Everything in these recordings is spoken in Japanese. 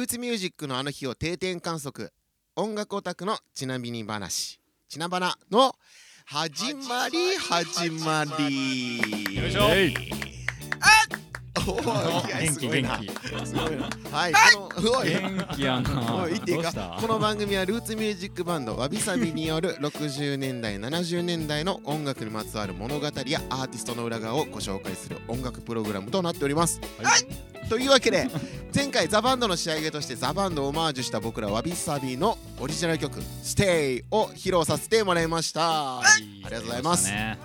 ルーツミュージックのあの日を定点観測。音楽オタクのちなみに話。ちなばなの始まり始まり。よいしょ元気元すごいな。気すごいなはい。この元気やな。おい言っていいか？どうした？この番組はルーツミュージックバンドわびさびによる60年代70年代の音楽にまつわる物語やアーティストの裏側をご紹介する音楽プログラムとなっております。はい。というわけで前回ザ・バンドの仕上げとしてザ・バンドをオマージュした僕らわびさびのオリジナル曲「Stay」を披露させてもらいました。ありがとうございますね。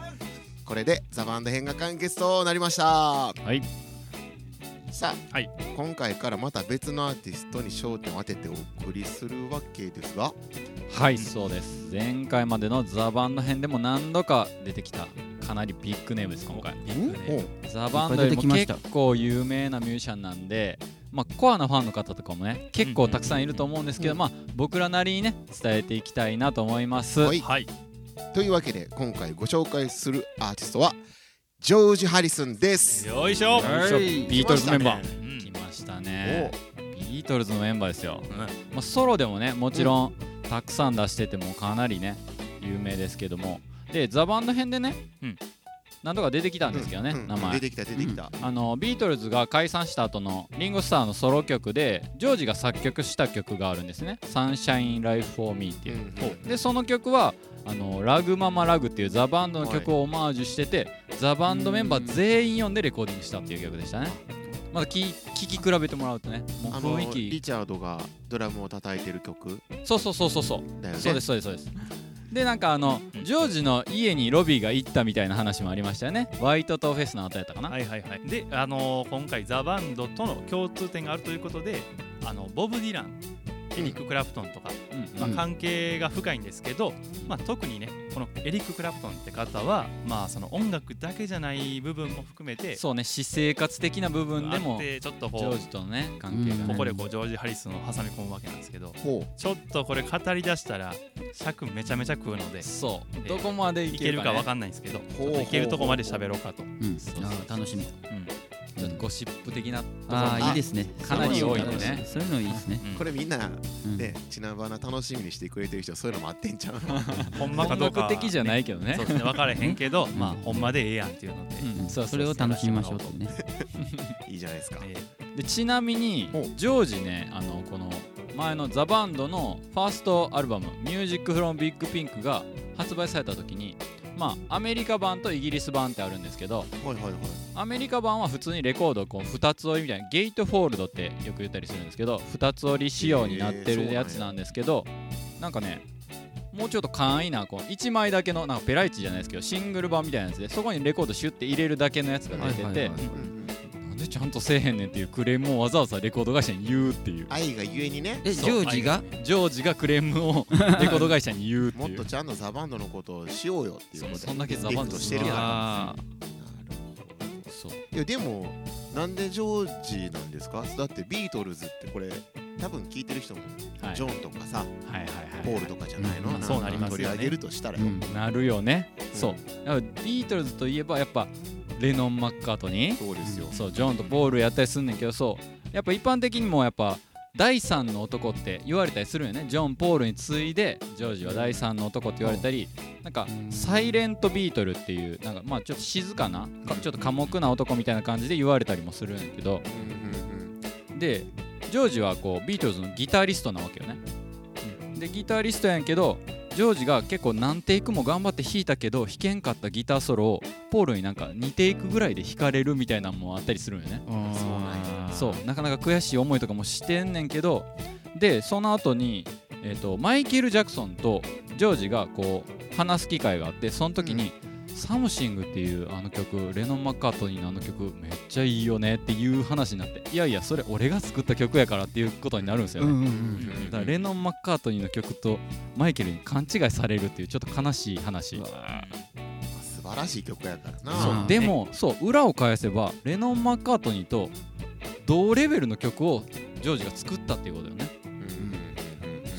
これでザ・バンド編が完結となりました。はいさあ、はい。今回からまた別のアーティストに焦点を当ててお送りするわけですが。はいそうです。前回までのザ・バンド編でも何度か出てきたかなりビッグネームです今回。おザ・バンドよりもいっぱい出てきました結構有名なミュージシャンなんでまあコアなファンの方とかもね結構たくさんいると思うんですけど、うん。まあ僕らなりにね伝えていきたいなと思います、はい。はい。というわけで今回ご紹介するアーティストはジョージ・ハリスンです。よいしょ。ビートルズメンバー。うん来ましたね。ビートルズのメンバーですよ、うんまあ、ソロでもねもちろんたくさん出しててもかなりね有名ですけども。でザ・バンド編でね、うん。何度か出てきたんですけどね、うんうん名前。出てきた出てきた。あのビートルズが解散した後のリンゴスターのソロ曲でジョージが作曲した曲があるんですね「サンシャイン・ライフ・フォー・ミー」っていう、うん。でその曲はあのラグママラグっていうザ・バンドの曲をオマージュしてて、ザ・バンドメンバー全員呼んでレコーディングしたっていう曲でしたね。まだ聴き比べてもらうとねもうあの雰囲気。リチャードがドラムを叩いてる曲？そうそうそうそうそう。だよね。そうですそうですそうです。でなんかあのうん。ジョージの家にロビーが行ったみたいな話もありましたよね。ワイトとフェスの後やったかな、はいはいはい。であのー今回ザ・バンドとの共通点があるということであのボブ・ディランエリック・クラプトンとか、うんまあ、うん関係が深いんですけど、まあ、特にねこのエリック・クラプトンって方はまあその音楽だけじゃない部分も含めてそうね私生活的な部分であもってちょっとジこうョージとのね関係がここでこうジョージ・ハリスンを挟み込むわけなんですけどほちょっとこれ語り出したら尺めちゃめちゃ食うのでそう、えーどこまでいいけるか,、ね、けるかわかんないんですけどいけるとこまで喋ろうかと。うん。そうそうあー楽しみ。うんちょっとゴシップ的なあああいいですね。かなり多いんでね。そういうのいいですね。うこれみんなうん。ねちなばな楽しみにしてくれてる人そういうのもあってんちゃう？ほんまか音どうか楽的じゃないけどね。そうですね分からへんけど、まあほんまでええやんっていうので、そうそれを楽しみましょうってね。いいじゃないですか。えでちなみにジョージねあのこの前のザ・バンドのファーストアルバム「ミュージック・フロム・ビッグ・ピンク」が発売された時にまあアメリカ版とイギリス版ってあるんですけどはいはいはい。アメリカ版は普通にレコードをこう2つ折りみたいなゲートフォールドってよく言ったりするんですけど2つ折り仕様になってるやつなんですけどなんかねもうちょっと簡易なこう1枚だけのなんかペライチじゃないですけどシングル版みたいなやつでそこにレコードシュッて入れるだけのやつが出てて、なんでちゃんとせえへんねんっていうクレームをわざわざレコード会社に言うっていう。愛がゆえにね。えジョージが？ジョージがクレームを レコード会社に言うっていう。もっとちゃんとザ・バンドのことをしようよっていうことでそんだけザバンドしてるから。あそう。いやでもなんでジョージなんですか？だってビートルズってこれ多分聞いてる人もはい。ジョンとかさはいはいはいポールとかじゃないの、うんそうなりますよね。取り上げるとしたらよ、うんなるよね、うん。そう。ビートルズといえばやっぱレノン・マッカートニー。そうですよ、そうジョンとポールやったりすんねんけどそう。やっぱ一般的にもやっぱ第三の男って言われたりするよね。ジョン・ポールに次いでジョージは第三の男って言われたりなんかうんサイレント・ビートルっていうなんかまあちょっと静かなかちょっと寡黙な男みたいな感じで言われたりもするんやけど。うんうんでジョージはこうビートルズのギタリストなわけよね、でギタリストやんけどジョージが結構何テイクも頑張って弾いたけど弾けんかったギターソロをポールになんか2テイクぐらいで弾かれるみたいなのもあったりするんよね。あそう。なかなか悔しい思いとかもしてんねんけどでその後にえー、とマイケル・ジャクソンとジョージがこう話す機会があってその時に「サムシング」っていうあの曲レノン・マッカートニーのあの曲めっちゃいいよねっていう話になっていやいやそれ俺が作った曲やからっていうことになるんですよね、だからレノン・マッカートニーの曲とマイケルに勘違いされるっていうちょっと悲しい話。素晴らしい曲やからな。でもそう裏を返せばレノン・マッカートニーと同レベルの曲をジョージが作ったっていうことだよね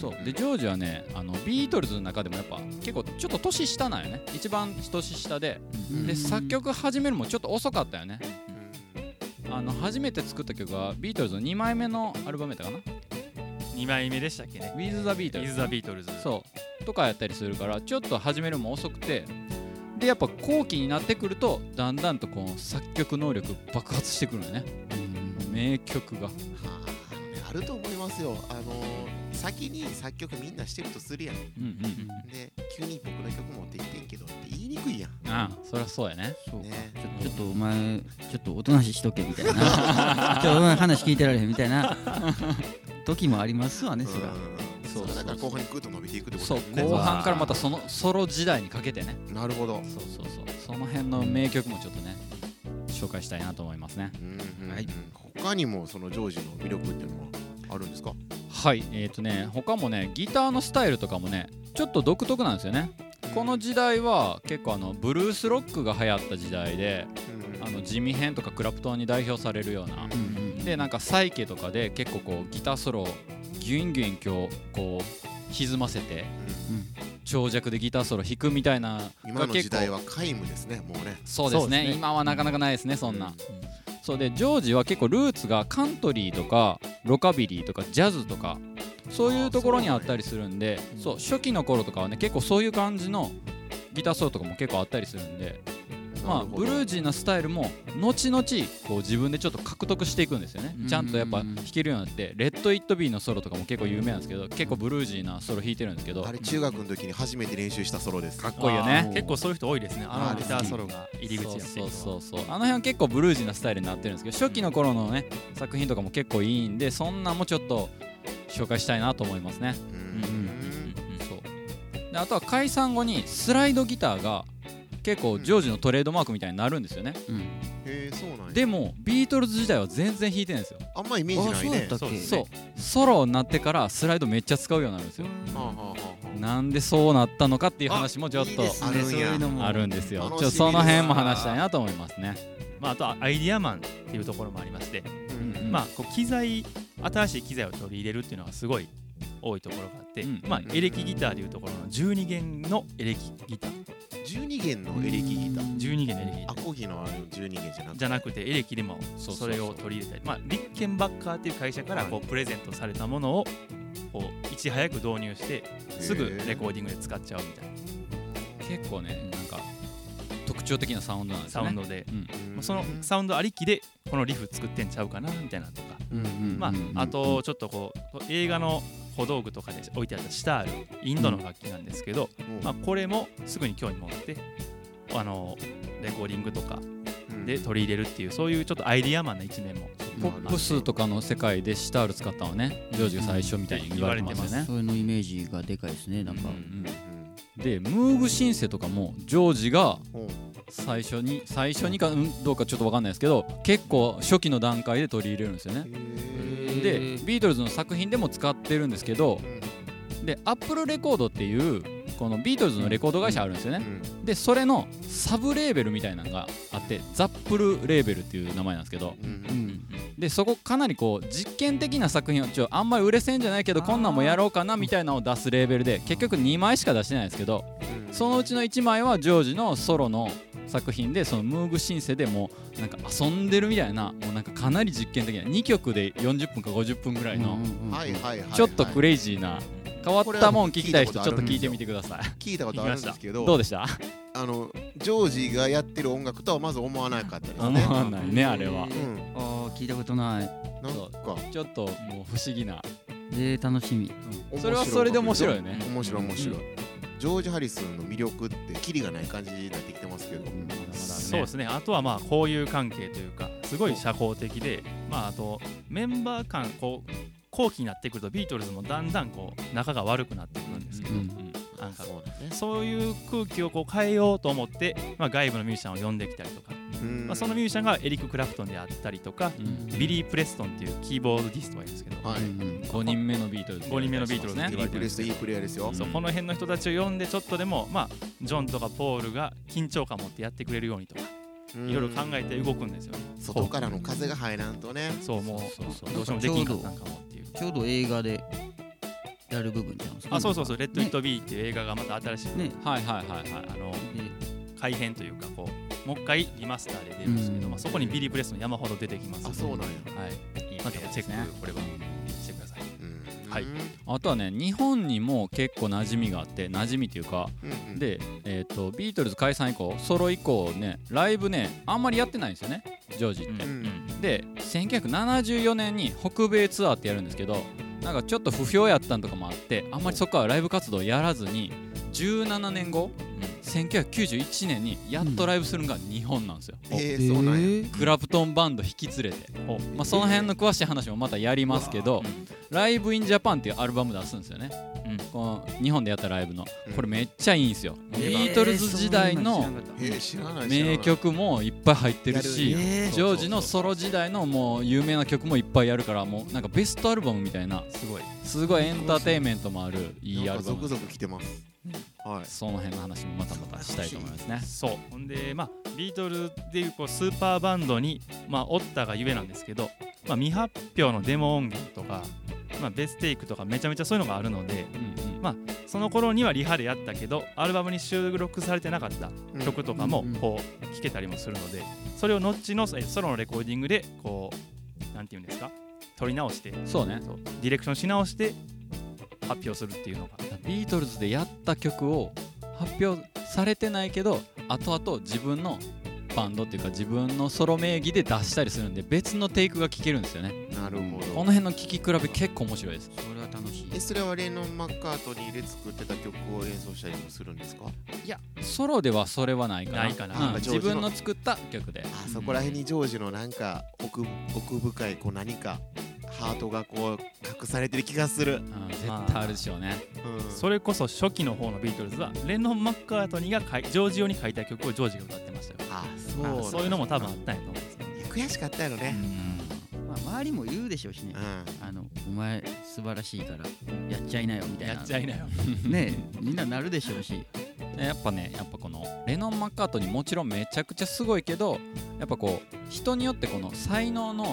そう。でジョージはねあのビートルズの中でもやっぱ結構ちょっと年下なんよね。一番年下で。うん。で作曲始めるのもちょっと遅かったよね。うん。あの初めて作った曲はビートルズの2枚目のアルバムやったかな。2枚目でしたっけね。With the Beatles Is the Beatles そう。とかやったりするからちょっと始めるのも遅くて。でやっぱ後期になってくるとだんだんとこう作曲能力爆発してくるのよね。うん。名曲が。はああると思いますよ。あのー先に作曲みんなしてるとするやん。うんうんで急に僕の曲持ってきてんけどって言いにくいやん。ああそりゃそうやね。そう。かね。ちょちょっとお前ちょっとおとなししとけみたいな。ちょっとお前話聞いてられへんみたいな。時もありますわねそら。うんそうだから後半にグッと伸びていくってこそうとだよね後半からまたそのソロ時代にかけてね。なるほど。そうそうそう。その辺の名曲もちょっとね紹介したいなと思いますね。うんうんうん。はい他にもそのジョージの魅力っていうのは？あるんですか？はいえっ、ー、とね他もねギターのスタイルとかもねちょっと独特なんですよね。この時代は結構あのブルースロックが流行った時代でうん。あの地味編とかクラプトンに代表されるような。うんうんでなんかサイケとかで結構こうギターソロをギュインギュイン今日こう歪ませて長尺でギターソロ弾くみたいな今の時代は皆無ですねもうねそうですねそうですね今はなかなかないですねそん。な、そうでジョージは結構ルーツがカントリーとかロカビリーとかジャズとかそういうところにあったりするんでうんそう初期の頃とかはね結構そういう感じのギターソロとかも結構あったりするんでまあブルージーなスタイルも後々こう自分でちょっと獲得していくんですよね。うん。ちゃんとやっぱ弾けるようになって「レッド・イット・ビー」のソロとかも結構有名なんですけど結構ブルージーなソロ弾いてるんですけどあれ中学の時に初めて練習したソロです。かっこいいよね。結構そういう人多いですね。あのギターソロが入り口やってそいううそうそうそう。あの辺は結構ブルージーなスタイルになってるんですけど初期の頃のね作品とかも結構いいんでそんなんもちょっと紹介したいなと思いますね。うん。そう。であとは解散後にスライドギターが結構ジョージのトレードマークみたいになるんですよね。うん。へえそうなんや。でもビートルズ時代は全然弾いてないんですよ。あんまイメージないね。あそうだったっけ？そうソロになってからスライドめっちゃ使うようになるんですよ。はあはあはあなんでそうなったのかっていう話もちょっとあいいですねあるあるんですよ。楽しみちょっとその辺も話したいなと思いますね。まあ、あとはアイディアマンっていうところもありまして、うん。まあ、こう機材新しい機材を取り入れるっていうのがすごい多いところがあって、うんまあ、エレキギターでいうところの12弦のエレキギター。12弦のエレキギター。12弦のエレキギタアーコギのある12弦じゃなくて。じゃなくてエレキでもそうそうそうそれを取り入れたり。まあ、リッケンバッカーっていう会社からこうプレゼントされたものをこういち早く導入してすぐレコーディングで使っちゃうみたいな。結構ねなんか特徴的なサウンドなんですサウンドで、うん。まあそのサウンドありきでこのリフ作ってんちゃうかなみたいなとか、うんまあ、あとちょっとこう映画の小道具とかで置いてあったシタールインドの楽器なんですけど、まあ、これもすぐに興味持ってあのレコーディングとかで取り入れるっていうそういうちょっとアイディアマンな一面も。ポップスとかの世界でシタール使ったのはねジョージが最初みたいに言われてますよね。そういうのイメージがでかいですねなんか。うんでムーグシンセとかもジョージがうん最初に最初にかうんどうかちょっと分かんないですけど結構初期の段階で取り入れるんですよね。へでビートルズの作品でも使ってるんですけどーでアップルレコードっていうこのビートルズのレコード会社あるんですよね。うん。でそれのサブレーベルみたいなのがあってザップルレーベルっていう名前なんですけど。うんうんでそこかなりこう実験的な作品をちょあんまり売れ線じゃないけどこんなんもやろうかなみたいなのを出すレーベルで結局2枚しか出してないんですけどうん。そのうちの1枚はジョージのソロの作品でそのムーグシンセでもうなんか遊んでるみたいなもうなんかかなり実験的な2曲で40分か50分ぐらいのちょっとクレイジーな変わったもん聞きたい人ちょっと聞いてみててください。聞いたことあるんですけど。どうでした？あのジョージがやってる音楽とはまず思わなかったです思ね。わないねあれは。うん。あー聞いたことない。なんかちょっともう不思議な。えー、楽しみ。それはそれで面白いよね。面白い面白いジョージ・ハリスンの魅力ってキリがない感じになってきてますけど。まだまだね。そうですね。あとはまあ交友関係というかすごい社交的でまああとメンバー間こう後期になってくるとビートルズもだんだんこう仲が悪くなってくるんですけど、うんなんかそうだね。そういう空気をこう変えようと思って、まあ、外部のミュージシャンを呼んできたりとか、うんまあ、そのミュージシャンがエリック・クラプトンであったりとか、うん。ビリー・プレストンっていうキーボードディストがいるんですけど、はい。5人目のビートルズ五人目のビートルズね。ビリー・プレストいいプレイヤーですよ。そう。この辺の人たちを呼んでちょっとでも、まあ、ジョンとかポールが緊張感を持ってやってくれるようにとかうん。いろいろ考えて動くんですよね。外からの風が入らんとねそう。もうそう。そう。どうしてもできんかったんかもっていう。ちょうど映画でやる部分じゃんあそうそうそう「レット・イット・ビー」っていう映画がまた新しく、ね。はいはいはいはい。あので改編というかこうもう一回リマスターで出るんですけど、うん。まあ、そこにビリー・プレストン山ほど出てきますあそうなんや。はい。またチェック、ね。これはしてください。うん。はい。あとはね日本にも結構馴染みがあって馴染みっていうかうんうん。で、えー、とビートルズ解散以降ソロ以降ねライブねあんまりやってないんですよねジョージって、うんうん。で1974年に北米ツアーってやるんですけどなんかちょっと不評やったんとかもあってあんまりそこはライブ活動やらずに17年後1991年にやっとライブするのが日本なんですよ、えーそうなんや。クラプトンバンド引き連れて、おまあ、その辺の詳しい話もまたやりますけど「ライブインジャパンっていうアルバム出すんですよね、うん。この日本でやったライブの。うん。これめっちゃいいんですよ、えービートルズ時代の名曲もいっぱい入ってるしジョージのソロ時代のもう有名な曲もいっぱいやるからもうなんかベストアルバムみたいなすごい。すごいエンターテインメントもあるいいアルバム。なんか続々来てますはい。その辺の話もまたまたしたいと思いますね。そう。ほんでまあビートルでいうこうスーパーバンドにまあおったがゆえなんですけど、まあ、未発表のデモ音源とか、まあ、ベステイクとかめちゃめちゃそういうのがあるのでうんうん。まあその頃にはリハでやったけどアルバムに収録されてなかった曲とかもこう聴けたりもするのでそれを後のえソロのレコーディングでこうなんていうんですか？撮り直してそうね。そうディレクションし直して発表するっていうのがビートルズでやった曲を発表されてないけど後々自分のバンドっていうか自分のソロ名義で出したりするんで別のテイクが聴けるんですよね。なるほど。この辺の聴き比べ結構面白いです。それは楽しい。えそれはレノン・マッカートニーで作ってた曲を演奏したりもするんですか？いやソロではそれはないかな。ないかな。うん自分の作った曲で。あそこら辺にジョージのなんか奥奥深いこう何かハートがこう隠されてる気がする、うん絶対あるでしょうね。うん、それこそ初期の方のビートルズはレノン・マッカートニーが書いジョージ用に書いた曲をジョージが歌ってましたよ。あまあそう。そういうのも多分あったんやと思うんですけど。いや悔しかったやろね。まあ、周りも言うでしょうしね。うん、あのお前素晴らしいからやっちゃいなよみたいな。やっちゃいなよ。ねえみんななるでしょうしやっぱねやっぱこのレノン・マッカートニーもちろんめちゃくちゃすごいけどやっぱこう人によってこの才能の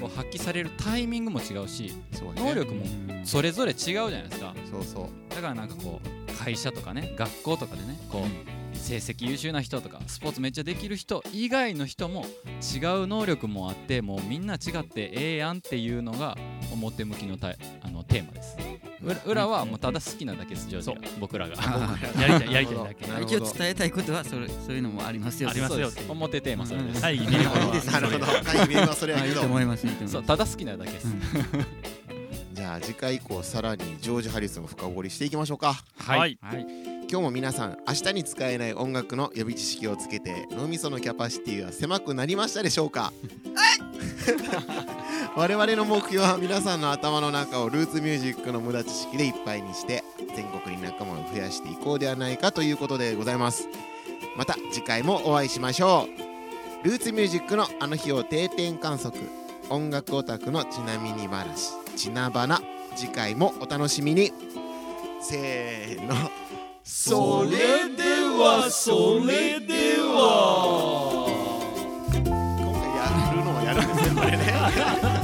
こう発揮されるタイミングも違うしそうね。能力もそれぞれ違うじゃないですか。そうそう。だからなんかこう会社とかね学校とかでねこう成績優秀な人とかスポーツめっちゃできる人以外の人も違う能力もあってもうみんな違ってええやんっていうのが表向きのたあのテーマです裏裏はもうただ好きなだけですジョージが。僕らが。あやりたいやりたいだけ。一応伝えたいことはそれそういうのもありますよ。ありますよ。表テーマそれです、大義見い。いです。ねなるほど。会議はそれあいけどと思いますいいと思います。そうただ好きなだけです、うん。じゃあ次回以降さらにジョージ・ハリスンを深掘りしていきましょうか。はい。はい。今日も皆さん明日に使えない音楽の予備知識をつけて脳みそのキャパシティは狭くなりましたでしょうか？我々の目標は皆さんの頭の中をルーツミュージックの無駄知識でいっぱいにして全国に仲間を増やしていこうではないかということでございます。また次回もお会いしましょう。ルーツミュージックのあの日を定点観測。音楽オタクのちなみに話。ちなばな。次回もお楽しみに。せーの。それではそれでは。今回やるのをやるんですねこれね